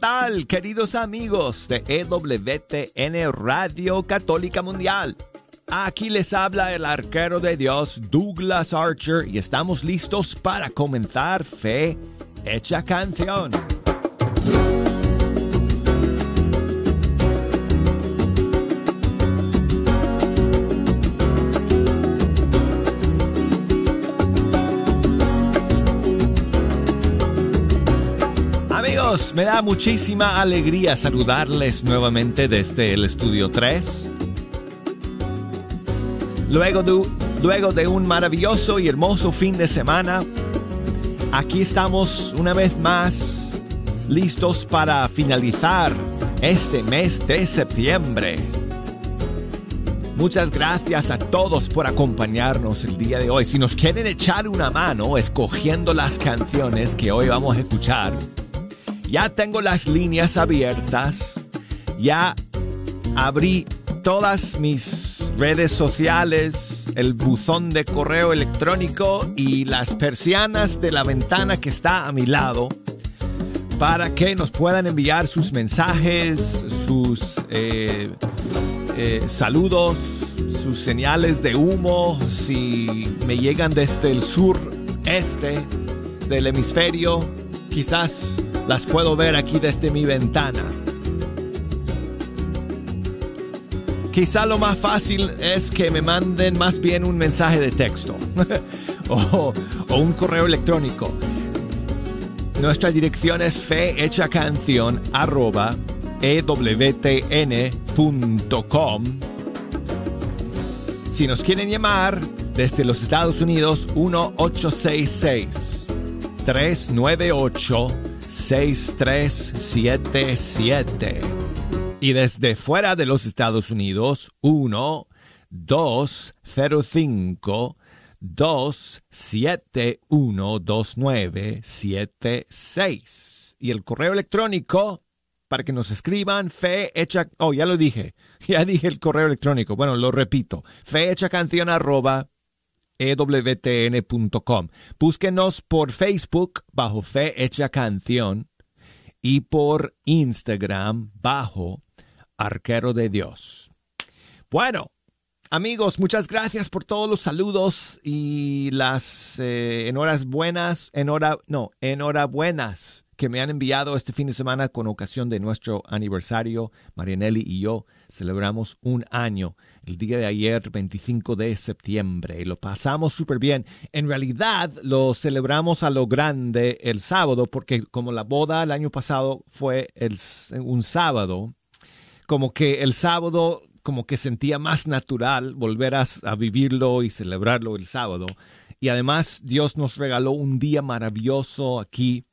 tal, queridos amigos de EWTN Radio Católica Mundial? Aquí les habla el arquero de Dios, Douglas Archer, y estamos listos para comenzar Fe Hecha Canción. Me da muchísima alegría saludarles nuevamente desde el estudio 3. Luego de, luego de un maravilloso y hermoso fin de semana, aquí estamos una vez más listos para finalizar este mes de septiembre. Muchas gracias a todos por acompañarnos el día de hoy. Si nos quieren echar una mano escogiendo las canciones que hoy vamos a escuchar, ya tengo las líneas abiertas, ya abrí todas mis redes sociales, el buzón de correo electrónico y las persianas de la ventana que está a mi lado para que nos puedan enviar sus mensajes, sus eh, eh, saludos, sus señales de humo, si me llegan desde el sur este del hemisferio, quizás las puedo ver aquí desde mi ventana. Quizá lo más fácil es que me manden más bien un mensaje de texto o, un correo electrónico. Nuestra dirección es fehechacanción arroba ewtn.com. Si nos quieren llamar desde los Estados Unidos, 1866 398 6377. Y desde fuera de los Estados Unidos, 1 205 271 2976. Y el correo electrónico para que nos escriban fe hecha. Oh, ya lo dije. Ya dije el correo electrónico. Bueno, lo repito. Fe hecha canción arroba ewtn.com. Búsquenos por Facebook bajo Fe Hecha Canción y por Instagram bajo Arquero de Dios. Bueno, amigos, muchas gracias por todos los saludos y las eh, enhorabuenas, enhora, no, enhorabuenas que me han enviado este fin de semana con ocasión de nuestro aniversario. Marianelli y yo celebramos un año el día de ayer, 25 de septiembre, y lo pasamos súper bien. En realidad lo celebramos a lo grande el sábado, porque como la boda el año pasado fue el, un sábado, como que el sábado como que sentía más natural volver a, vivirlo y celebrarlo el sábado. Y además Dios nos regaló un día maravilloso aquí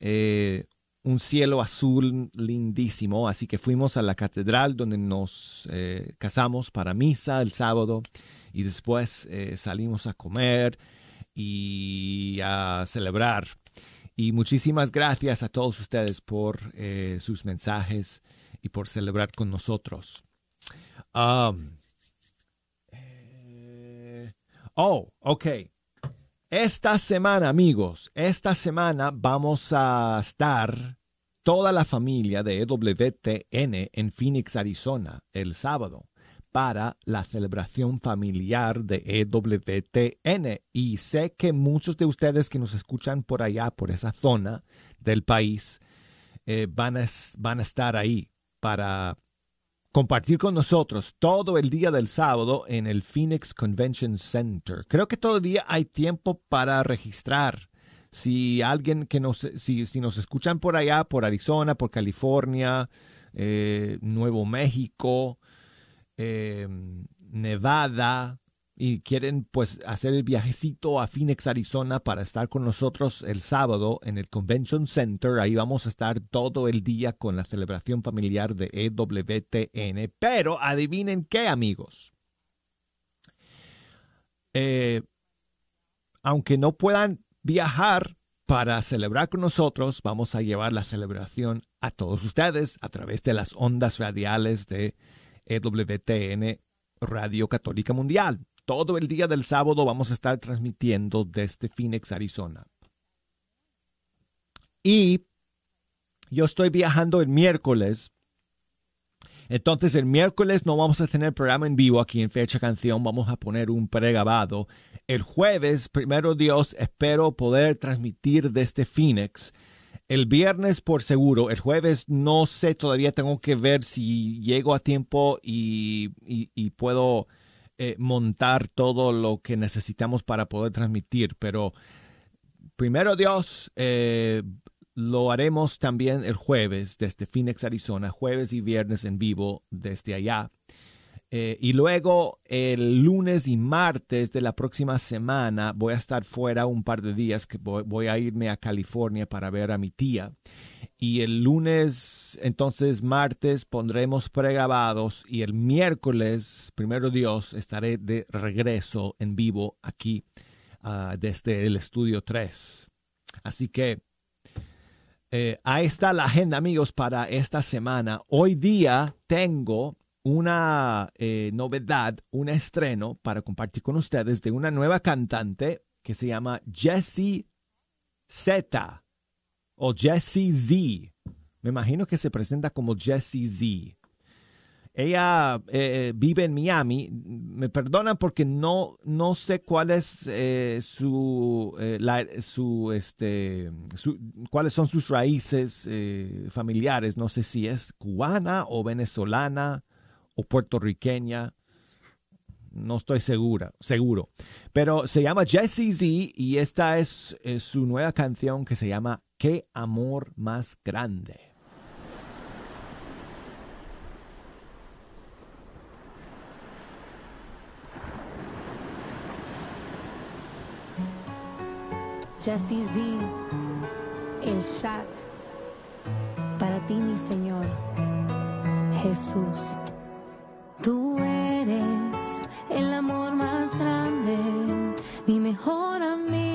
eh, un cielo azul lindísimo, así que fuimos a la catedral donde nos eh, casamos para misa el sábado y después eh, salimos a comer y a celebrar. Y muchísimas gracias a todos ustedes por sus mensajes y por celebrar con nosotros. Um, oh, ok. Esta semana, amigos, esta semana vamos a estar toda la familia de EWTN en Phoenix, Arizona, el sábado, para la celebración familiar de EWTN. Y sé que muchos de ustedes que nos escuchan por allá, por esa zona del país, eh, van, a, van a estar ahí para compartir con nosotros todo el día del sábado en el Phoenix Convention Center. Creo que todavía hay tiempo para registrar. Si alguien que nos, si, si nos escuchan por allá, por Arizona, por California, eh, Nuevo México, eh, Nevada, y quieren pues hacer el viajecito a Phoenix, Arizona para estar con nosotros el sábado en el Convention Center. Ahí vamos a estar todo el día con la celebración familiar de EWTN. Pero adivinen qué, amigos. Eh, aunque no puedan viajar para celebrar con nosotros, vamos a llevar la celebración a todos ustedes a través de las ondas radiales de EWTN Radio Católica Mundial todo el día del sábado vamos a estar transmitiendo desde Phoenix, Arizona. Y yo estoy viajando el miércoles. Entonces el miércoles no vamos a tener programa en vivo aquí en Fecha Canción, vamos a poner un pregrabado. El jueves, primero Dios, espero poder transmitir desde Phoenix. El viernes por seguro, el jueves no sé, todavía tengo que ver si llego a tiempo y, puedo eh, montar todo lo que necesitamos para poder transmitir, pero primero Dios, eh, lo haremos también el jueves desde Phoenix, Arizona, jueves y viernes en vivo desde allá. Eh, y luego el lunes y martes de la próxima semana voy a estar fuera un par de días, que voy, a irme a California para ver a mi tía. Y el lunes, entonces martes, pondremos pregrabados y el miércoles, primero Dios, estaré de regreso en vivo aquí ah, desde el estudio 3. Así que eh, ahí está la agenda, amigos, para esta semana. Hoy día tengo una eh, novedad, un estreno para compartir con ustedes de una nueva cantante que se llama Jessie Z o Jessie Z. Me imagino que se presenta como Jessie Z. Ella eh, vive en Miami. Me perdonan porque no, no sé cuál es eh, su, eh, su, este, cuáles son sus raíces familiares. No sé si es cubana o venezolana o puertorriqueña. No estoy segura, seguro. Pero se llama Jessie Z y esta es su nueva canción que se llama Qué amor más grande. Jesse Z, el Shaq, para ti mi Señor, Jesús. Tú eres el amor más grande, mi mejor amigo,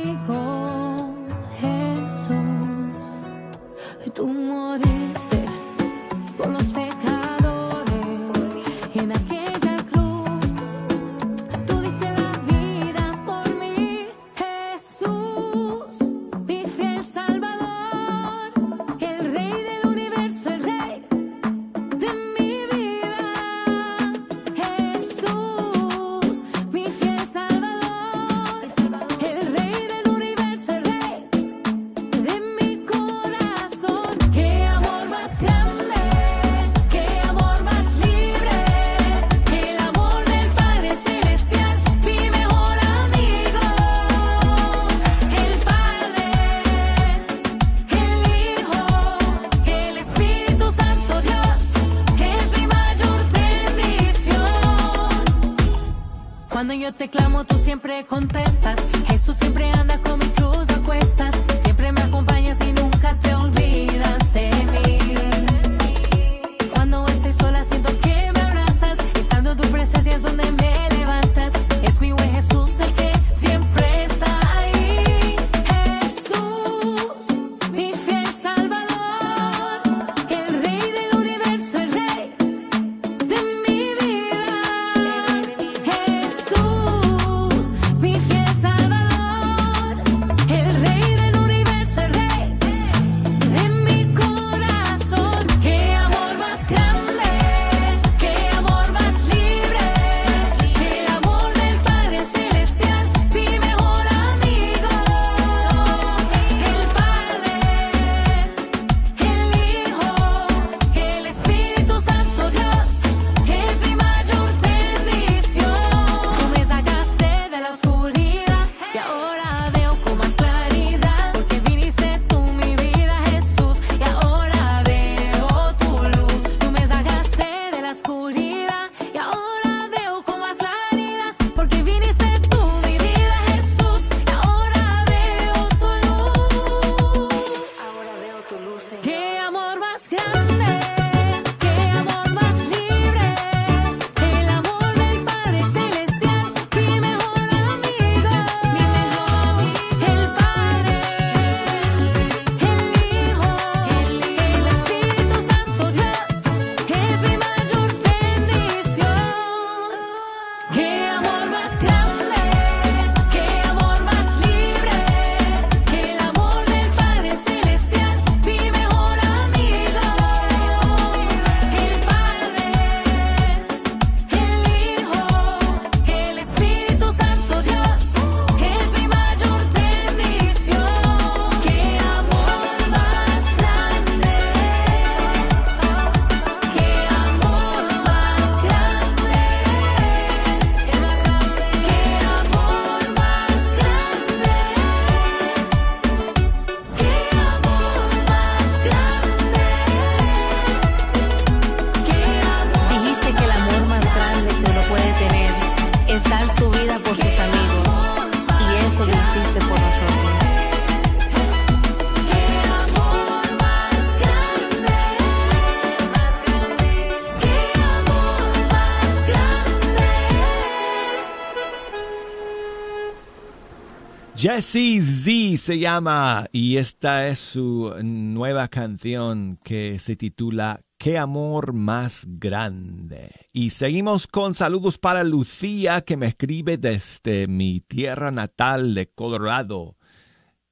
Jesse Z se llama y esta es su nueva canción que se titula Qué amor más grande. Y seguimos con saludos para Lucía que me escribe desde mi tierra natal de Colorado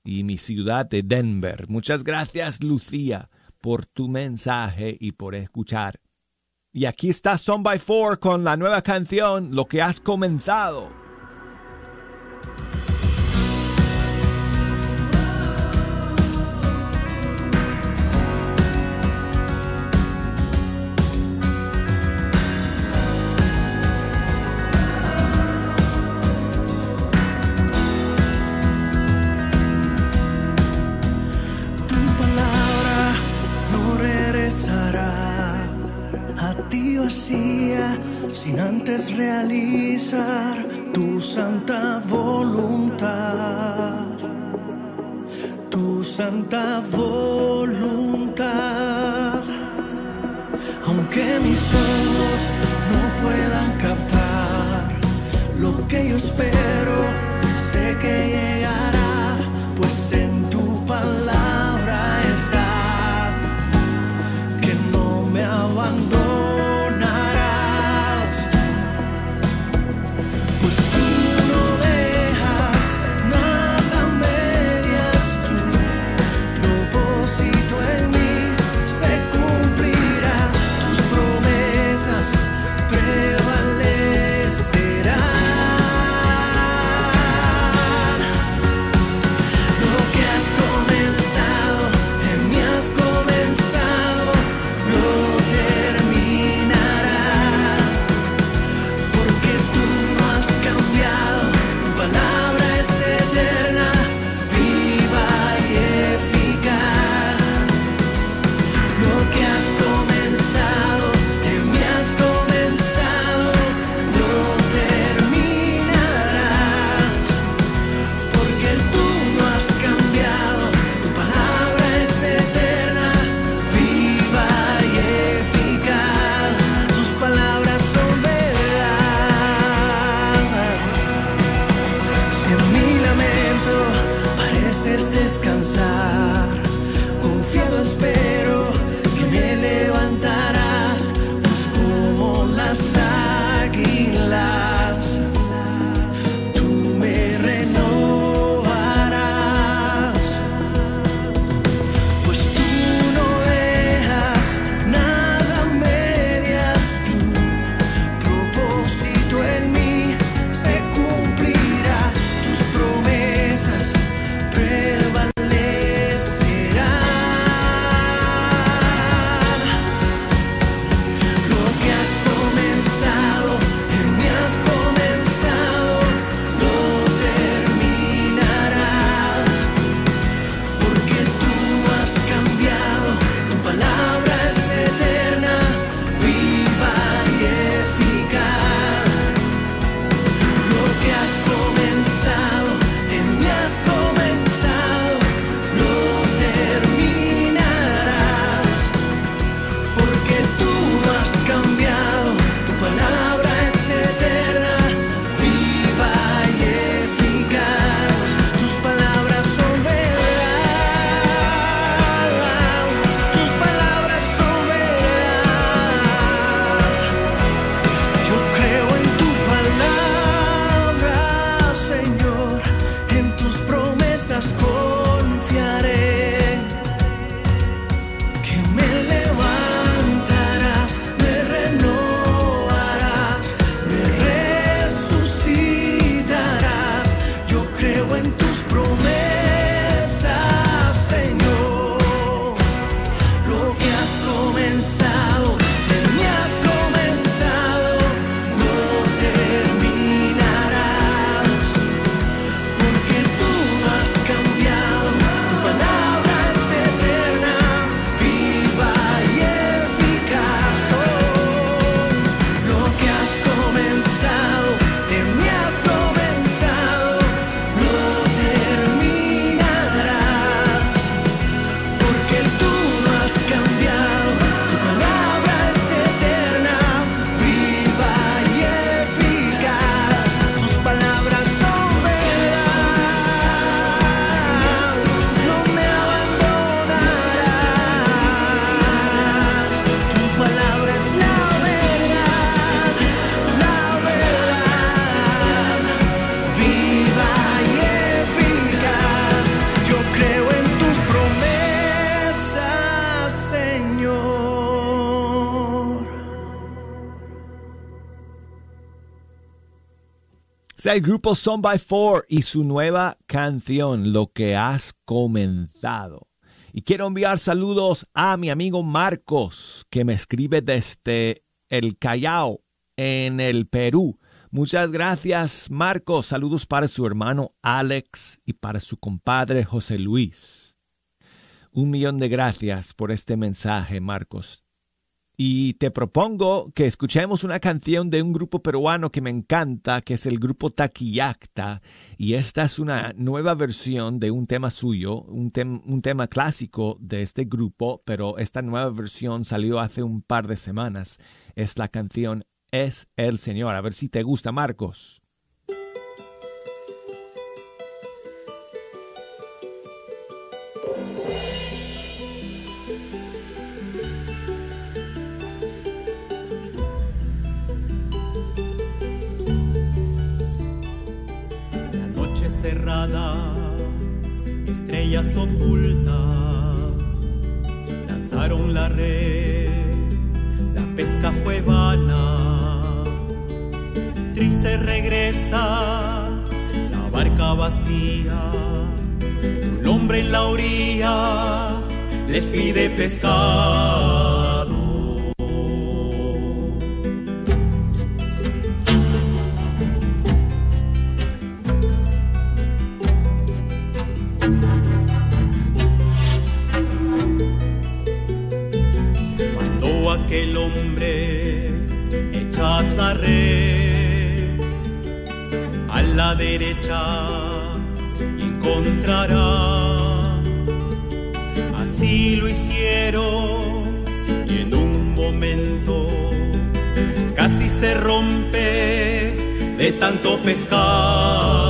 y mi ciudad de Denver. Muchas gracias Lucía por tu mensaje y por escuchar. Y aquí está Son by Four con la nueva canción Lo que has comenzado. Realizar tu santa voluntad. Tu santa voluntad. Aunque mis El grupo Son by Four y su nueva canción, Lo que has comenzado. Y quiero enviar saludos a mi amigo Marcos, que me escribe desde el Callao, en el Perú. Muchas gracias, Marcos. Saludos para su hermano Alex y para su compadre José Luis. Un millón de gracias por este mensaje, Marcos. Y te propongo que escuchemos una canción de un grupo peruano que me encanta, que es el grupo Taquillacta. Y esta es una nueva versión de un tema suyo, un, tema clásico de este grupo, pero esta nueva versión salió hace un par de semanas. Es la canción Es el Señor. A ver si te gusta, Marcos. Estrellas ocultas lanzaron la red, la pesca fue vana, triste regresa la barca vacía, un hombre en la orilla les pide pescar. El hombre echa la red a la derecha encontrará. Así lo hicieron y en un momento casi se rompe de tanto pescar.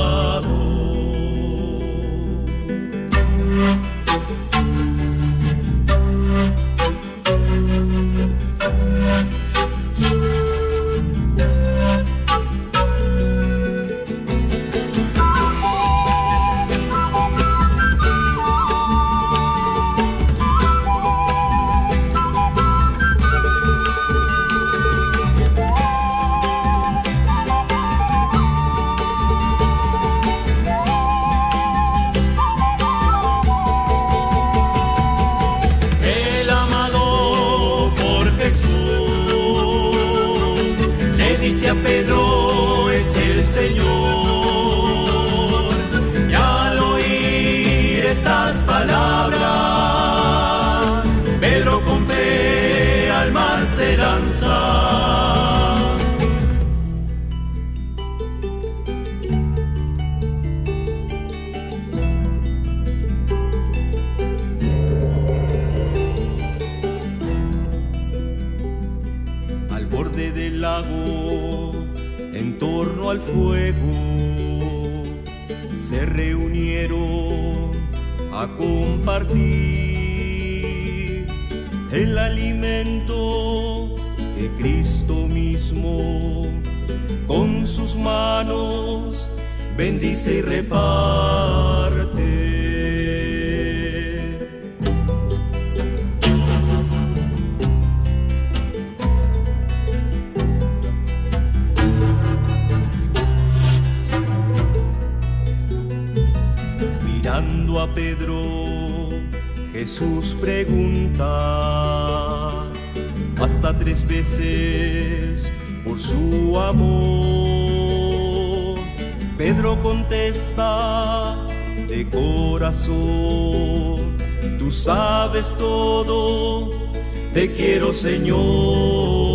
Señor.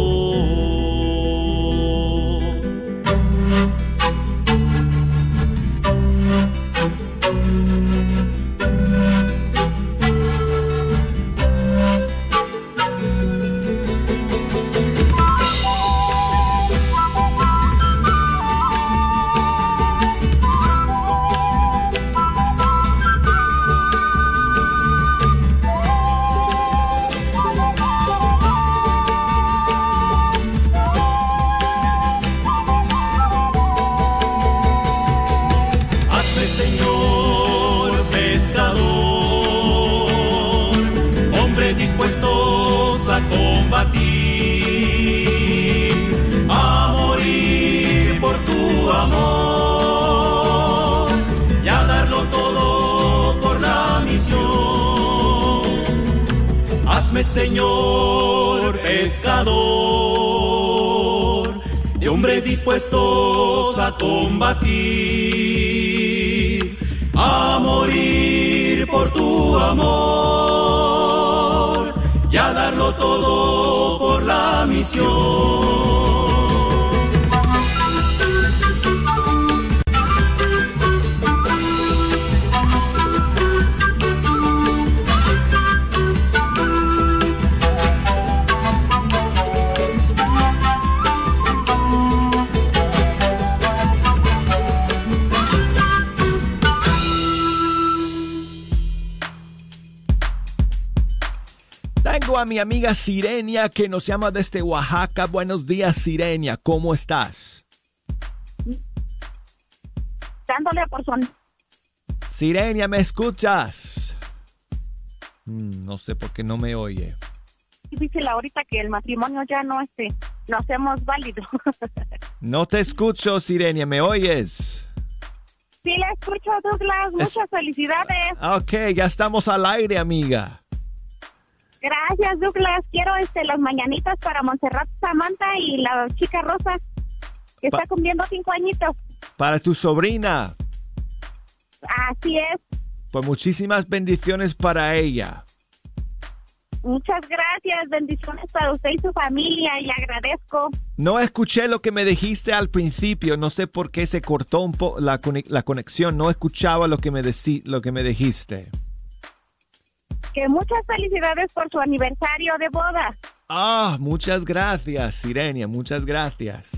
A Sirenia que nos llama desde Oaxaca. Buenos días, Sirenia. ¿Cómo estás? dándole por su Sirenia, ¿me escuchas? Mm, no sé por qué no me oye. difícil ahorita que el matrimonio ya no este lo hacemos válido. No te escucho, Sirenia. ¿Me oyes? sí la escucho Douglas, muchas felicidades. Ok, ya estamos al aire, amiga. Gracias Douglas, quiero este las mañanitas para Montserrat Samantha y la chica Rosa que Pa- está cumpliendo cinco añitos. Para tu sobrina. Así es. Pues muchísimas bendiciones para ella. Muchas gracias, bendiciones para usted y su familia y le agradezco. No escuché lo que me dijiste al principio. No sé por qué se cortó un poco la, la conexión. No escuchaba lo que me, lo que me dijiste. Que muchas felicidades por su aniversario de boda. Ah, muchas gracias, Sirenia. Muchas gracias.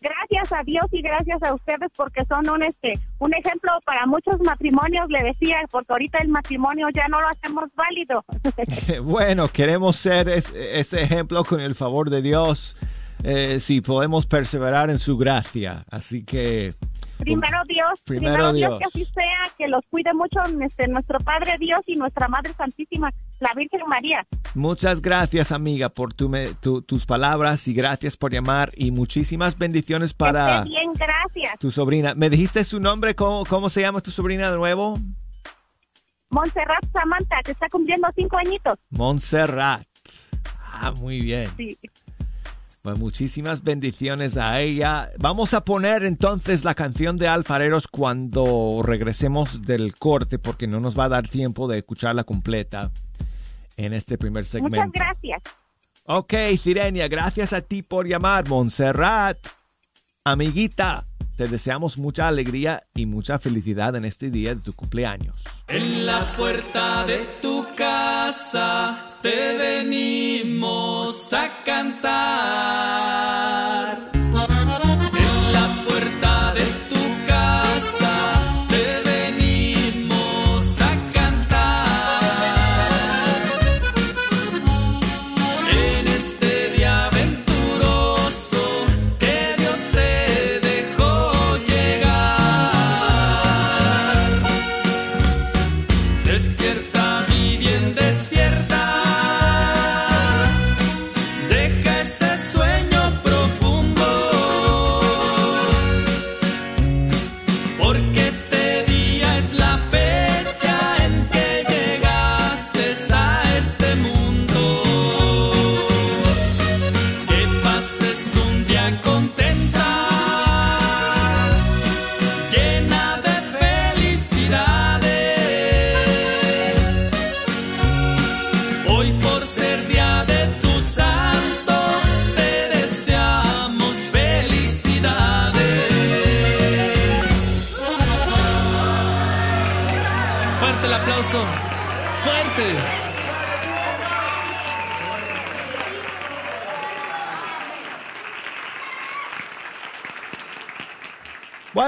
Gracias a Dios y gracias a ustedes porque son un este un ejemplo para muchos matrimonios, le decía, porque ahorita el matrimonio ya no lo hacemos válido. Bueno, queremos ser es- ese ejemplo con el favor de Dios. eh, si podemos perseverar en su gracia. Así que primero Dios, Primero primero, Dios. Dios. que así sea, que los cuide mucho este, nuestro Padre Dios y nuestra Madre Santísima, la Virgen María. muchas gracias, amiga, por tu me- tu- tus palabras y gracias por llamar y muchísimas bendiciones Que para esté bien, gracias. tu sobrina. ¿Me dijiste su nombre? ¿Cómo, cómo se llama tu sobrina de nuevo? Montserrat Samantha, que está cumpliendo cinco añitos. Montserrat. Ah, muy bien. Sí. Pues muchísimas bendiciones a ella. Vamos a poner entonces la canción de Alfareros cuando regresemos del corte porque no nos va a dar tiempo de escucharla completa en este primer segmento. Muchas gracias. Ok, Sirenia, gracias a ti por llamar. Montserrat, amiguita, te deseamos mucha alegría y mucha felicidad en este día de tu cumpleaños. En la puerta de tu casa te venimos a cantar.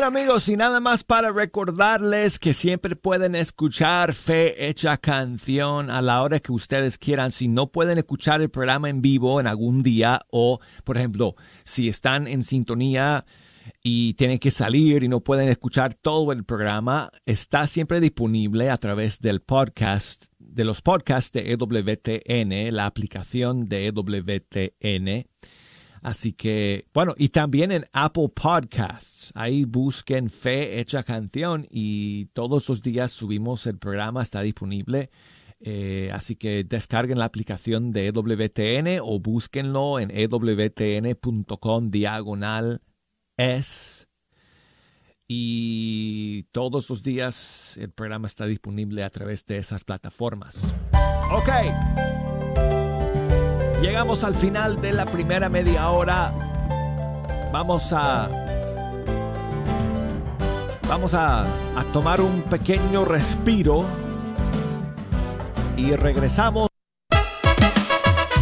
Amigos, y nada más para recordarles que siempre pueden escuchar Fe Hecha Canción a la hora que ustedes quieran. Si no pueden escuchar el programa en vivo en algún día o, por ejemplo, si están en sintonía y tienen que salir y no pueden escuchar todo el programa, está siempre disponible a través del podcast, de los podcasts de EWTN, la aplicación de EWTN. Así que, bueno, y también en Apple Podcasts. Ahí busquen Fe Hecha Canción y todos los días subimos el programa, está disponible Eh, así que descarguen la aplicación de EWTN o búsquenlo en ewtn.com diagonal es. Y todos los días el programa está disponible a través de esas plataformas. Ok. Llegamos al final de la primera media hora. Vamos a. Vamos a, tomar un pequeño respiro y regresamos.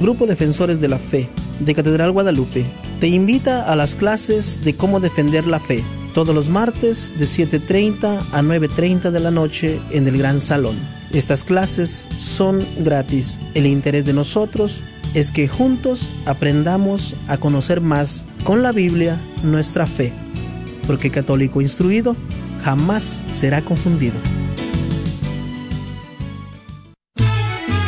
Grupo Defensores de la Fe de Catedral Guadalupe te invita a las clases de cómo defender la fe todos los martes de 7.30 a 9.30 de la noche en el Gran Salón. Estas clases son gratis. El interés de nosotros es que juntos aprendamos a conocer más con la Biblia nuestra fe, porque católico instruido jamás será confundido.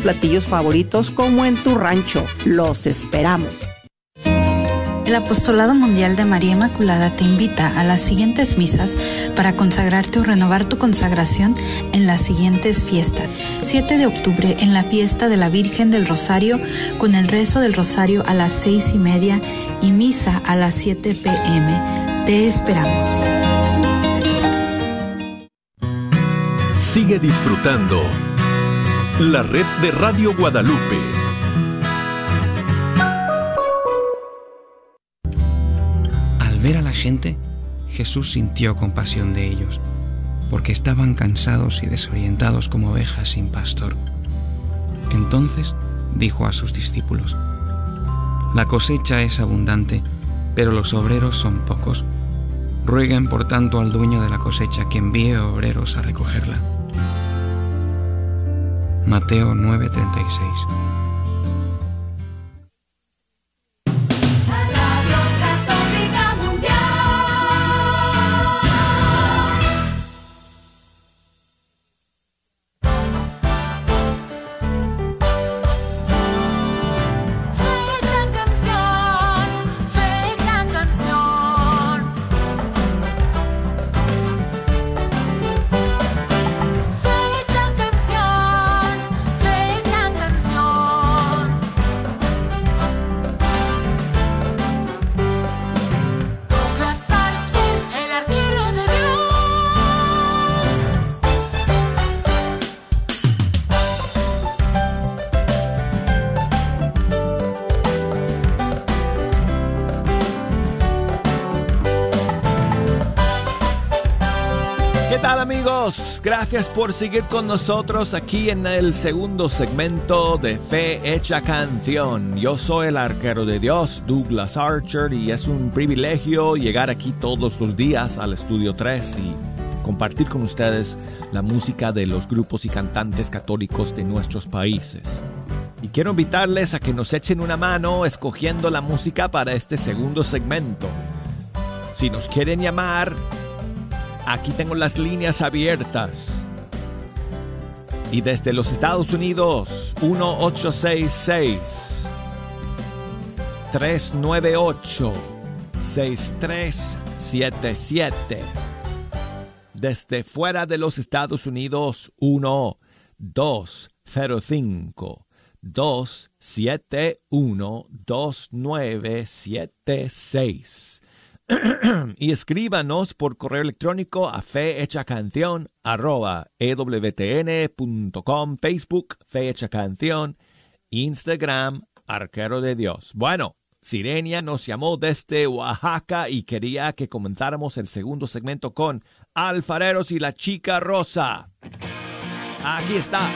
platillos favoritos como en tu rancho. Los esperamos. El Apostolado Mundial de María Inmaculada te invita a las siguientes misas para consagrarte o renovar tu consagración en las siguientes fiestas. 7 de octubre en la fiesta de la Virgen del Rosario con el rezo del Rosario a las seis y media y misa a las 7 pm. Te esperamos. Sigue disfrutando la red de Radio Guadalupe. Al ver a la gente, Jesús sintió compasión de ellos, porque estaban cansados y desorientados como ovejas sin pastor. Entonces dijo a sus discípulos, La cosecha es abundante, pero los obreros son pocos. Rueguen por tanto al dueño de la cosecha que envíe obreros a recogerla. Mateo 9:36 Gracias por seguir con nosotros aquí en el segundo segmento de Fe Hecha Canción. Yo soy el arquero de Dios, Douglas Archer, y es un privilegio llegar aquí todos los días al Estudio 3 y compartir con ustedes la música de los grupos y cantantes católicos de nuestros países. Y quiero invitarles a que nos echen una mano escogiendo la música para este segundo segmento. Si nos quieren llamar, Aquí tengo las líneas abiertas. Y desde los Estados Unidos, 1866 398 6377. Desde fuera de los Estados Unidos, 1 205 271 2976. y escríbanos por correo electrónico a fehechacanción arroba ewtn.com, Facebook, Fehecha Canción, Instagram, Arquero de Dios. Bueno, Sirenia nos llamó desde Oaxaca y quería que comenzáramos el segundo segmento con Alfareros y la Chica Rosa. Aquí está.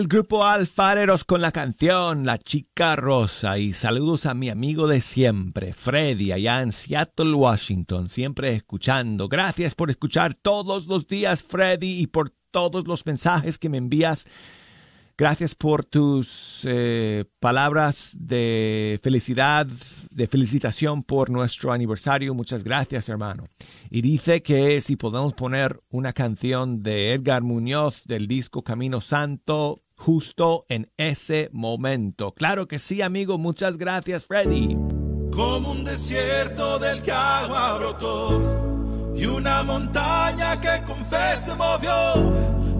el grupo Alfareros con la canción La Chica Rosa y saludos a mi amigo de siempre, Freddy, allá en Seattle, Washington, siempre escuchando. Gracias por escuchar todos los días, Freddy, y por todos los mensajes que me envías. Gracias por tus eh, palabras de felicidad, de felicitación por nuestro aniversario. Muchas gracias, hermano. Y dice que si podemos poner una canción de Edgar Muñoz del disco Camino Santo, justo en ese momento. Claro que sí, amigo. Muchas gracias, Freddy. como un desierto del que agua brotó y una montaña que con fe se movió.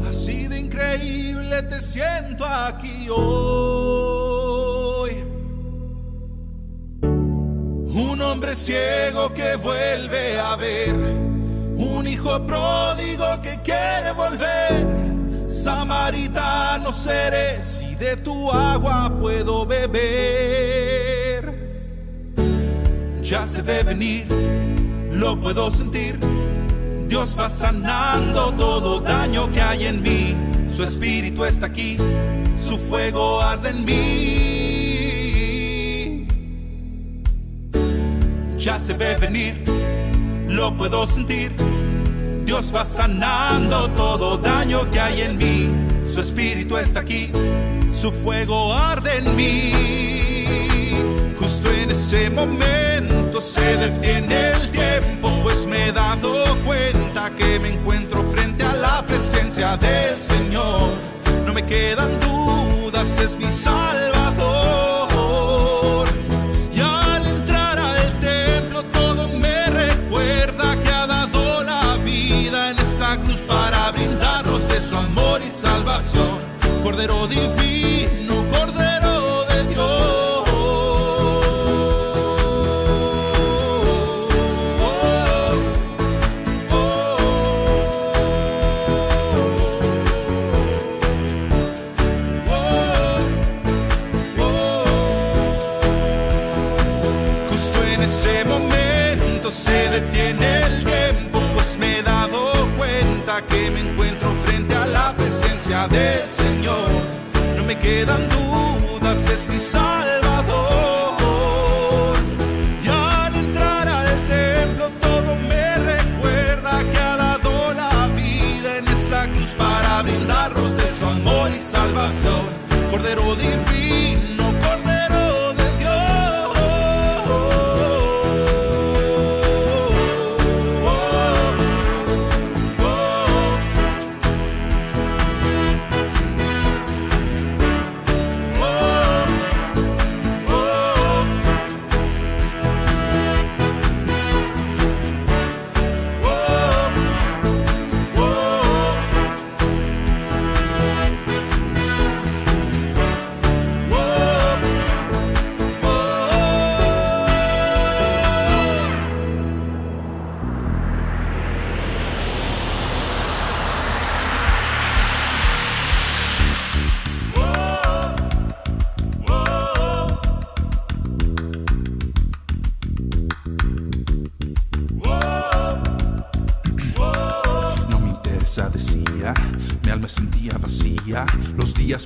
Así de increíble te siento aquí hoy. Un hombre ciego que vuelve a ver, un hijo pródigo que quiere volver. Samaritano seré si de tu agua puedo beber ya se ve venir, lo puedo sentir. Dios va sanando todo daño que hay en mí. Su espíritu está aquí, su fuego arde en mí. Ya se ve venir, lo puedo sentir. Dios va sanando todo daño que hay en mí. Su espíritu está aquí, su fuego arde en mí. Justo en ese momento se detiene el tiempo, pues me he dado cuenta que me encuentro frente a la presencia del Señor. No me quedan dudas, es mi Salvador. Salvación. Cordero divino,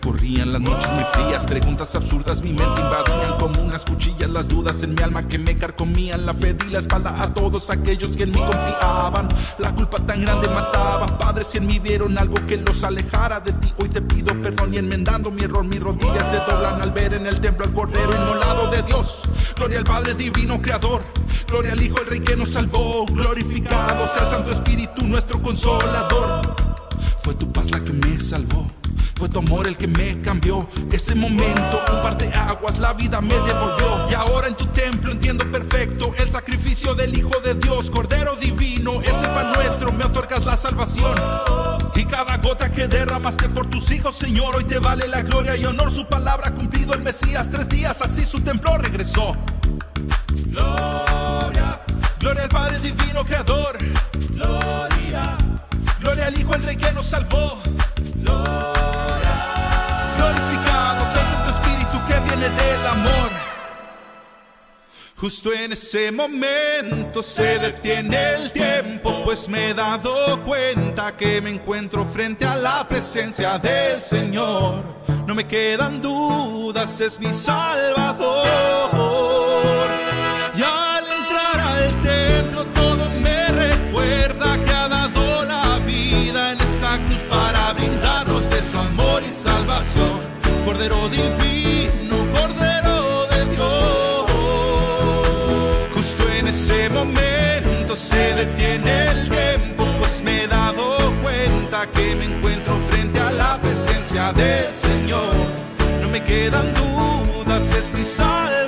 corrían, las noches muy frías. Preguntas absurdas mi mente invadían como unas cuchillas. Las dudas en mi alma que me carcomían. La fe di la espalda a todos aquellos que en mí confiaban. La culpa tan grande mataba. Padres, si en mí vieron algo que los alejara de ti. Hoy te pido perdón y enmendando mi error. Mis rodillas se doblan al ver en el templo al cordero inmolado de Dios. Gloria al Padre divino creador. Gloria al Hijo, el Rey que nos salvó. Glorificado sea el Santo Espíritu, nuestro consolador. Fue tu paz la que me salvó. Fue tu amor el que me cambió. Ese momento, un par de aguas, la vida me devolvió. Y ahora en tu templo entiendo perfecto el sacrificio del Hijo de Dios, Cordero Divino. Es el pan nuestro, me otorgas la salvación. Y cada gota que derramaste por tus hijos, Señor, hoy te vale la gloria y honor. Su palabra cumplido el Mesías. Tres días así su templo regresó. Gloria, gloria al Padre Divino Creador. Gloria, gloria al Hijo, el Rey que nos salvó. Glorificado sea el Santo Espíritu que viene del amor. Justo en ese momento se detiene el tiempo, pues me he dado cuenta que me encuentro frente a la presencia del Señor. No me quedan dudas, es mi Salvador. Divino, Cordero de Dios. Justo en ese momento se detiene el tiempo, pues me he dado cuenta que me encuentro frente a la presencia del Señor. No me quedan dudas, es mi Salvador.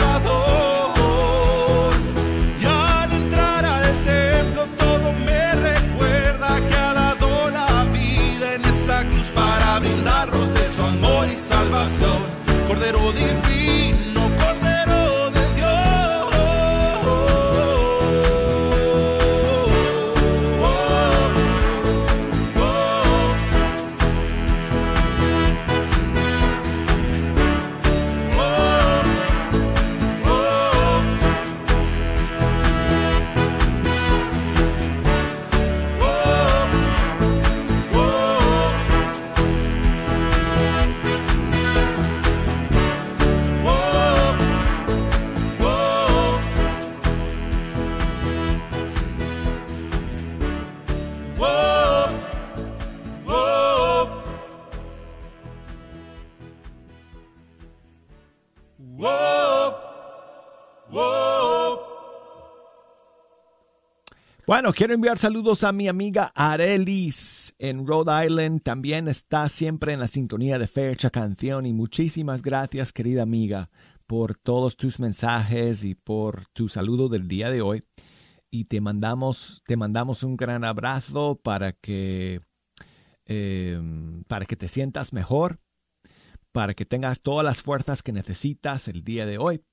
Bueno, quiero enviar saludos a mi amiga Arelis en Rhode Island. También está siempre en la sintonía de Fecha Canción. Y muchísimas gracias, querida amiga, por todos tus mensajes y por tu saludo del día de hoy. Y te mandamos, te mandamos un gran abrazo para que, eh, para que te sientas mejor, para que tengas todas las fuerzas que necesitas el día de hoy.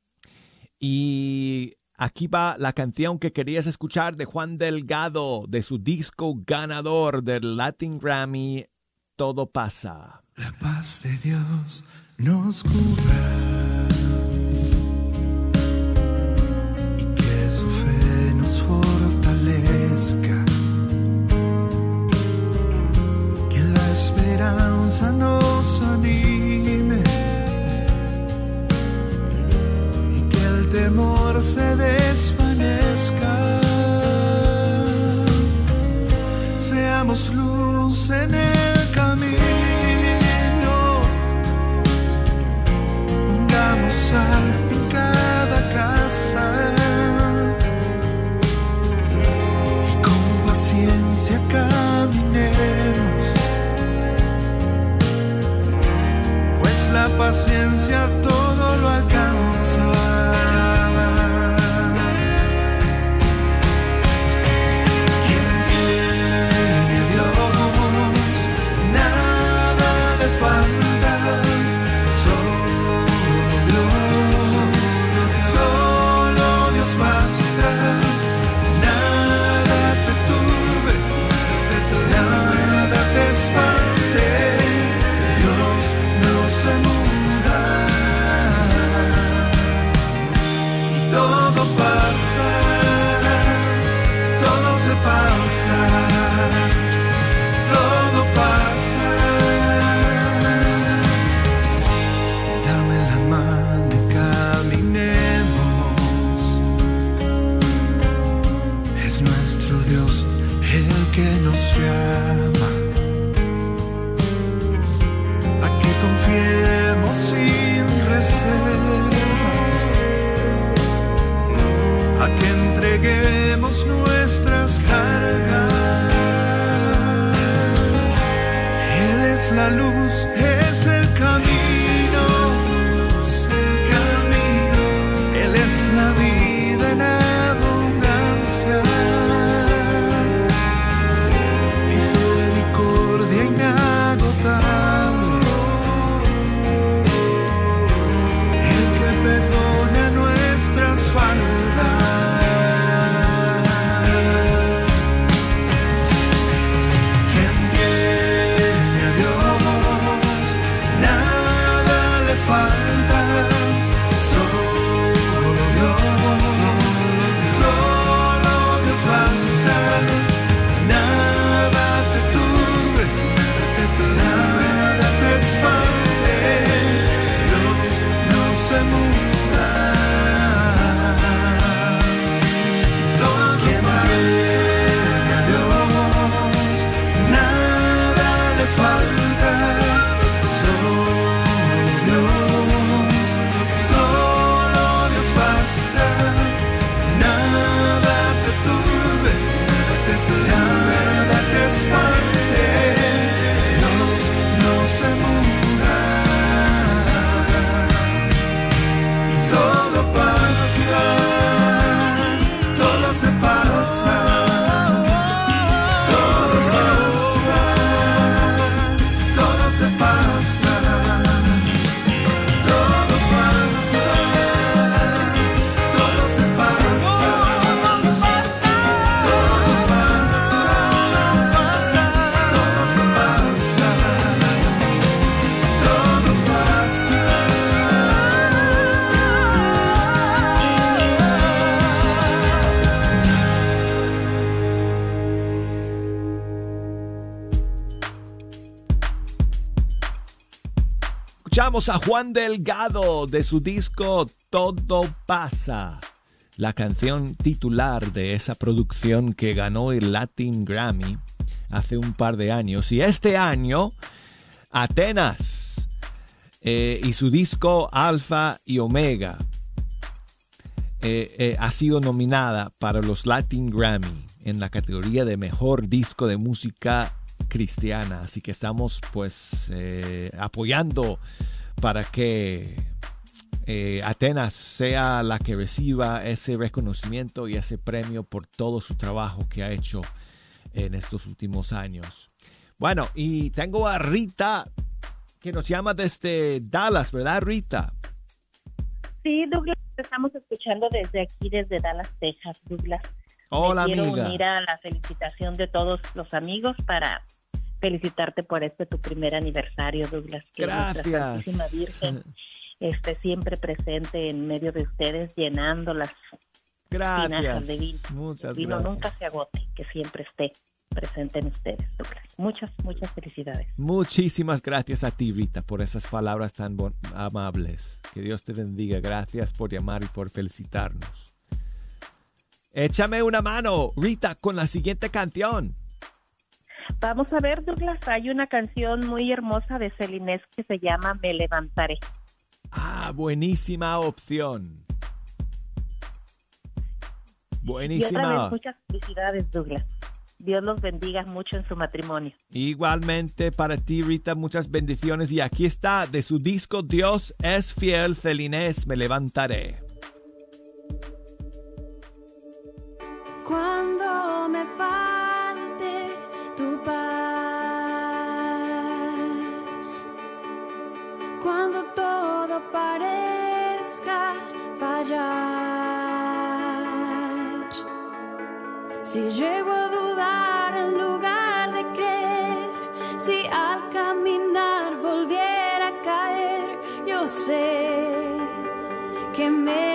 Y Aquí va la canción que querías escuchar de Juan Delgado, de su disco ganador del Latin Grammy, Todo pasa. La paz de Dios nos cubra a Juan Delgado de su disco Todo pasa, la canción titular de esa producción que ganó el Latin Grammy hace un par de años. Y este año, Atenas eh, y su disco Alfa y Omega eh, eh, ha sido nominada para los Latin Grammy en la categoría de mejor disco de música cristiana. Así que estamos pues apoyando para que eh, Atenas sea la que reciba ese reconocimiento y ese premio por todo su trabajo que ha hecho en estos últimos años. Bueno, y tengo a Rita que nos llama desde Dallas, ¿verdad, Rita? Sí, Douglas, estamos escuchando desde aquí, desde Dallas, Texas, Douglas. Hola, Me quiero amiga. unir a la felicitación de todos los amigos para felicitarte por este tu primer aniversario, Douglas. Que nuestra Gracias. Santísima Virgen esté siempre presente en medio de ustedes, llenando las tinajas Gracias. de vino. Muchas El vino gracias. nunca se agote, que siempre esté presente en ustedes, Douglas. Muchas, muchas felicidades. Muchísimas gracias a ti, Rita, por esas palabras tan amables. Que Dios te bendiga. Gracias por llamar y por felicitarnos. Échame una mano, Rita, con la siguiente canción. Vamos a ver, Douglas, hay una canción muy hermosa de Celinés que se llama Me levantaré. Ah, buenísima opción. Y otra vez, Buenísima. muchas felicidades, Douglas. Dios los bendiga mucho en su matrimonio. Igualmente para ti, Rita, muchas bendiciones. Y aquí está de su disco Dios es fiel, Celinés, me levantaré. Si llego a dudar en lugar de creer, si al caminar volviera a caer, yo sé que me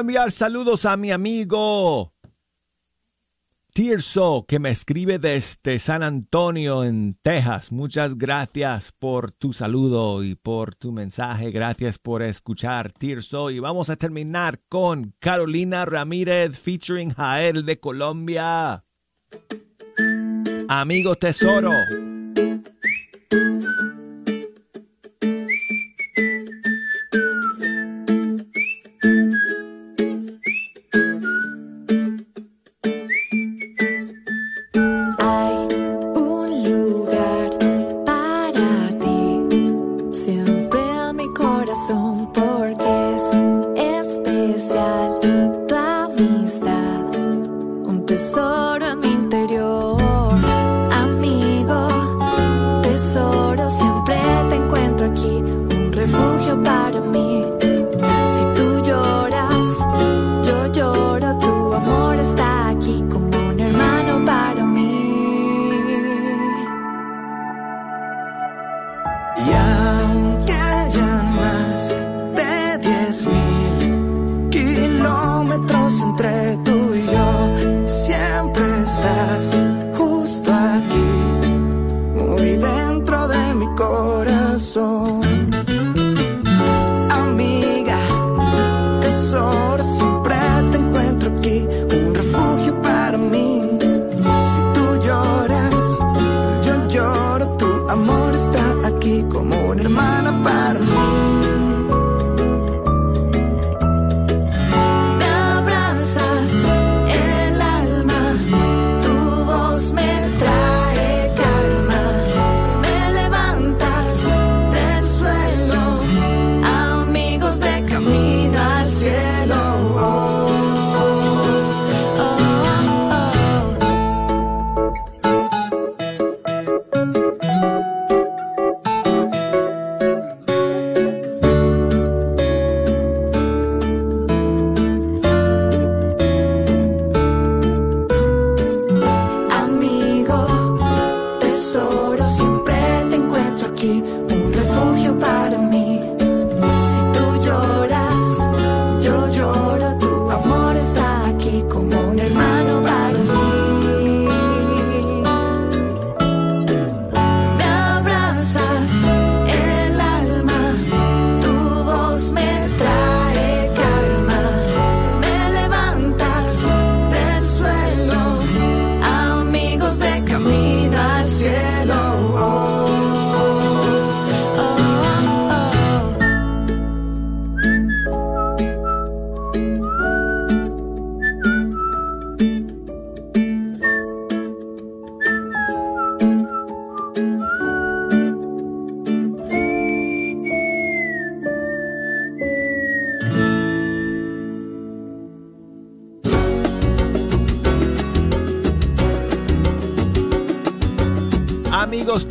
Enviar saludos a mi amigo Tirso, que me escribe desde San Antonio, en Texas. Muchas gracias por tu saludo y por tu mensaje. Gracias por escuchar, Tirso. Y vamos a terminar con Carolina Ramírez featuring Jael de Colombia. Amigo Tesoro. Un tesoro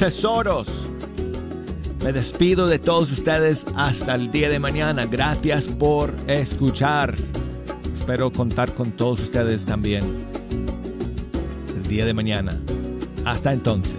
tesoros, me despido de todos ustedes hasta el día de mañana. Gracias por escuchar. Espero contar con todos ustedes también el día de mañana. Hasta entonces.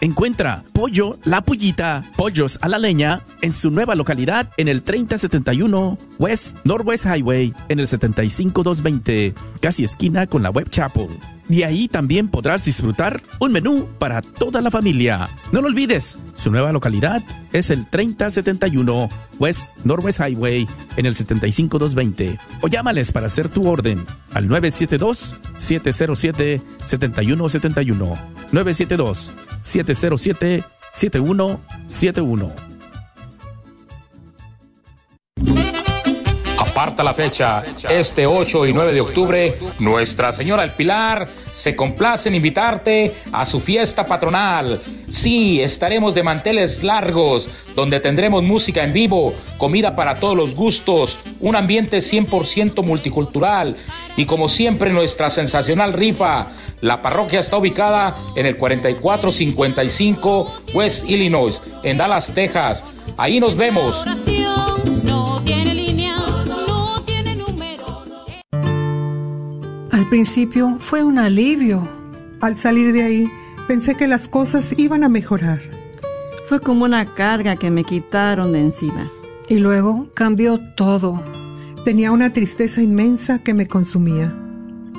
Encuentra Pollo La Pullita, Pollos a la Leña, en su nueva localidad en el 3071 West Northwest Highway, en el 75220, casi esquina con la Web Chapel. Y ahí también podrás disfrutar un menú para toda la familia. No lo olvides, su nueva localidad es el 3071 West Northwest Highway en el 75220. O llámales para hacer tu orden al 972-707-7171. 972-707-7171. Aparta la fecha, este 8 y 9 de octubre, Nuestra Señora del Pilar se complace en invitarte a su fiesta patronal. Sí, estaremos de manteles largos, donde tendremos música en vivo, comida para todos los gustos, un ambiente 100% multicultural y como siempre nuestra sensacional rifa. La parroquia está ubicada en el 4455 West Illinois, en Dallas, Texas. Ahí nos vemos. Al principio fue un alivio. Al salir de ahí, pensé que las cosas iban a mejorar. Fue como una carga que me quitaron de encima. Y luego cambió todo. Tenía una tristeza inmensa que me consumía.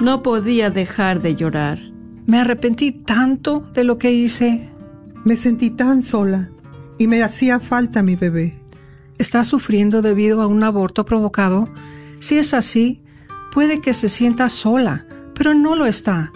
No podía dejar de llorar. Me arrepentí tanto de lo que hice. Me sentí tan sola y me hacía falta mi bebé. ¿Está sufriendo debido a un aborto provocado? Si es así, puede que se sienta sola, pero no lo está.